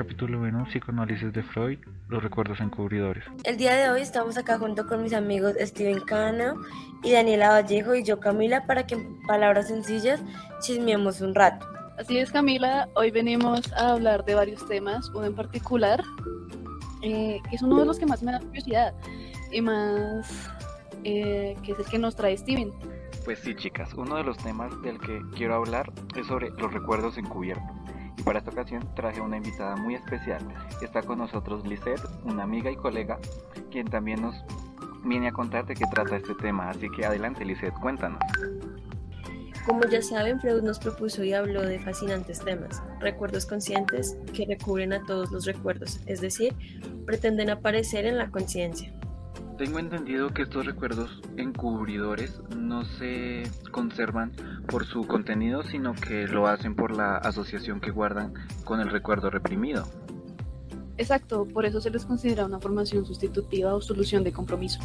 capítulo 1, Psicoanálisis de Freud, los recuerdos encubridores. El día de hoy estamos acá junto con mis amigos Steven Cano y Daniela Vallejo y yo Camila para que en palabras sencillas chismeemos un rato. Así es Camila, hoy venimos a hablar de varios temas, uno en particular, eh, que es uno de los que más me da curiosidad y más eh, que es el que nos trae Steven. Pues sí chicas, uno de los temas del que quiero hablar es sobre los recuerdos encubiertos. Y para esta ocasión traje una invitada muy especial. Está con nosotros Lisette, una amiga y colega, quien también nos viene a contar de qué trata este tema. Así que adelante Lisette, cuéntanos. Como ya saben, Freud nos propuso y habló de fascinantes temas, recuerdos conscientes que recubren a todos los recuerdos, es decir, pretenden aparecer en la conciencia. Tengo entendido que estos recuerdos encubridores no se conservan por su contenido, sino que lo hacen por la asociación que guardan con el recuerdo reprimido. Exacto, por eso se les considera una formación sustitutiva o solución de compromiso.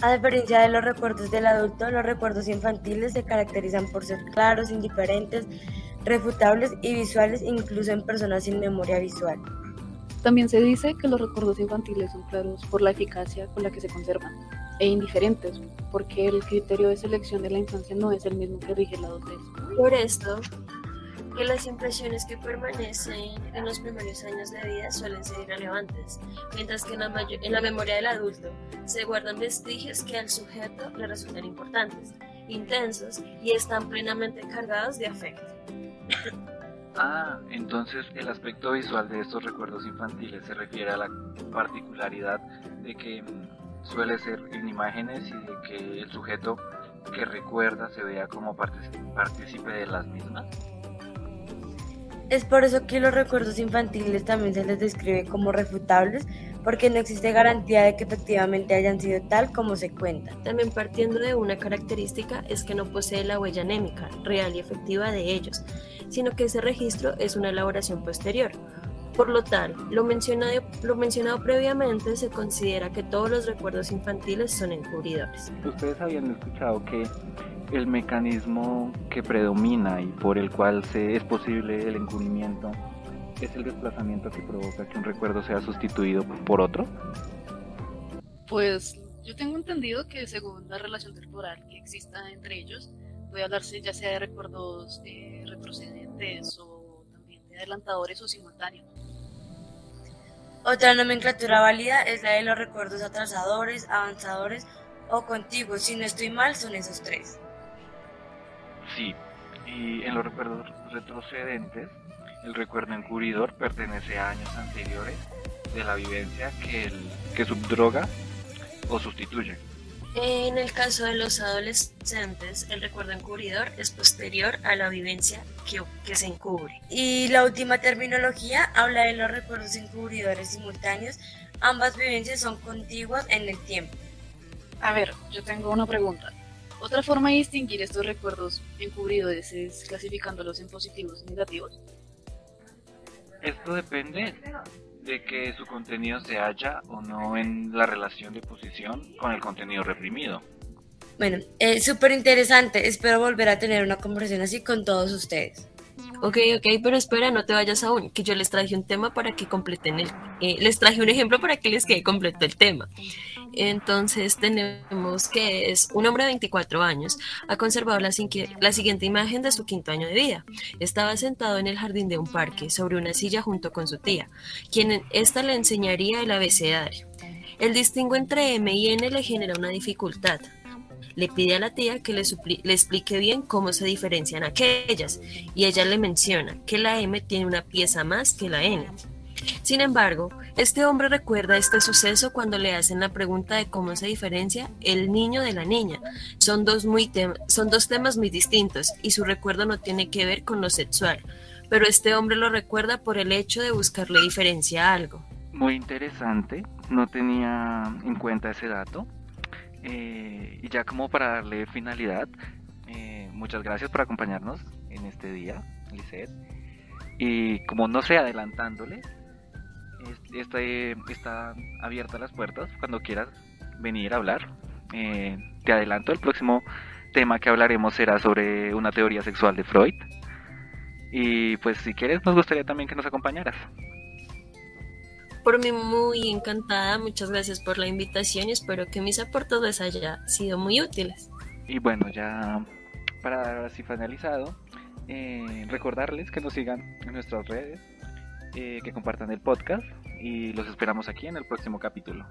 A diferencia de los recuerdos del adulto, los recuerdos infantiles se caracterizan por ser claros, indiferentes, refutables y visuales, incluso en personas sin memoria visual. También se dice que los recuerdos infantiles son claros por la eficacia con la que se conservan e indiferentes, porque el criterio de selección de la infancia no es el mismo que rige la adultez. Por esto, que las impresiones que permanecen en los primeros años de vida suelen ser irrelevantes, mientras que en la, en la memoria del adulto se guardan vestigios que al sujeto le resultan importantes, intensos y están plenamente cargados de afecto. Ah, entonces el aspecto visual de estos recuerdos infantiles se refiere a la particularidad de que mm, suele ser en imágenes y de que el sujeto que recuerda se vea como partícipe de las mismas. Es por eso que los recuerdos infantiles también se les describe como refutables, porque no existe garantía de que efectivamente hayan sido tal como se cuenta. También partiendo de una característica es que no posee la huella anémica, real y efectiva de ellos, sino que ese registro es una elaboración posterior. Por lo tal, lo mencionado, lo mencionado previamente se considera que todos los recuerdos infantiles son encubridores. Ustedes habían escuchado que el mecanismo que predomina y por el cual se, es posible el encubrimiento es el desplazamiento que provoca que un recuerdo sea sustituido por otro? Pues yo tengo entendido que según la relación temporal que exista entre ellos, puede hablarse ya sea de recuerdos eh, retrocedentes o también de adelantadores o simultáneos. Otra nomenclatura válida es la de los recuerdos atrasadores, avanzadores o contiguos. Si no estoy mal, son esos tres. Sí, y en los recuerdos retrocedentes el recuerdo encubridor pertenece a años anteriores de la vivencia que, el, que subdroga o sustituye. En el caso de los adolescentes, el recuerdo encubridor es posterior a la vivencia que, que, se encubre. Y la última terminología habla de los recuerdos encubridores simultáneos. Ambas vivencias son contiguas en el tiempo. A ver, yo tengo una pregunta. ¿Otra forma de distinguir estos recuerdos encubridores es clasificándolos en positivos y negativos? Esto depende de que su contenido se halla o no en la relación de posición con el contenido reprimido. Bueno, es eh, súper interesante. Espero volver a tener una conversación así con todos ustedes. Ok, ok, pero espera, no te vayas aún, que yo les traje un tema para que completen el... Eh, les traje un ejemplo para que les quede completo el tema. Entonces tenemos que es un hombre de 24 años, ha conservado la, siguiente imagen de su quinto año de vida. Estaba sentado en el jardín de un parque, sobre una silla junto con su tía, quien esta le enseñaría el abecedario. El distingo entre M y N le genera una dificultad. Le pide a la tía que le, le explique bien cómo se diferencian aquellas, y ella le menciona que la M tiene una pieza más que la N. Sin embargo, este hombre recuerda este suceso cuando le hacen la pregunta de cómo se diferencia el niño de la niña. Son dos, muy son dos temas muy distintos y su recuerdo no tiene que ver con lo sexual, pero este hombre lo recuerda por el hecho de buscarle diferencia a algo. Muy interesante, no tenía en cuenta ese dato. Eh, y ya como para darle finalidad, eh, muchas gracias por acompañarnos en este día, Lisette. Y como no sé, adelantándole, está, está abierta las puertas cuando quieras venir a hablar. Eh, te adelanto, el próximo tema que hablaremos será sobre una teoría sexual de Freud. Y pues si quieres, nos gustaría también que nos acompañaras. Por mí muy encantada, muchas gracias por la invitación y espero que mis aportes hayan sido muy útiles. Y bueno, ya para dar así finalizado, eh, recordarles que nos sigan en nuestras redes, eh, que compartan el podcast y los esperamos aquí en el próximo capítulo.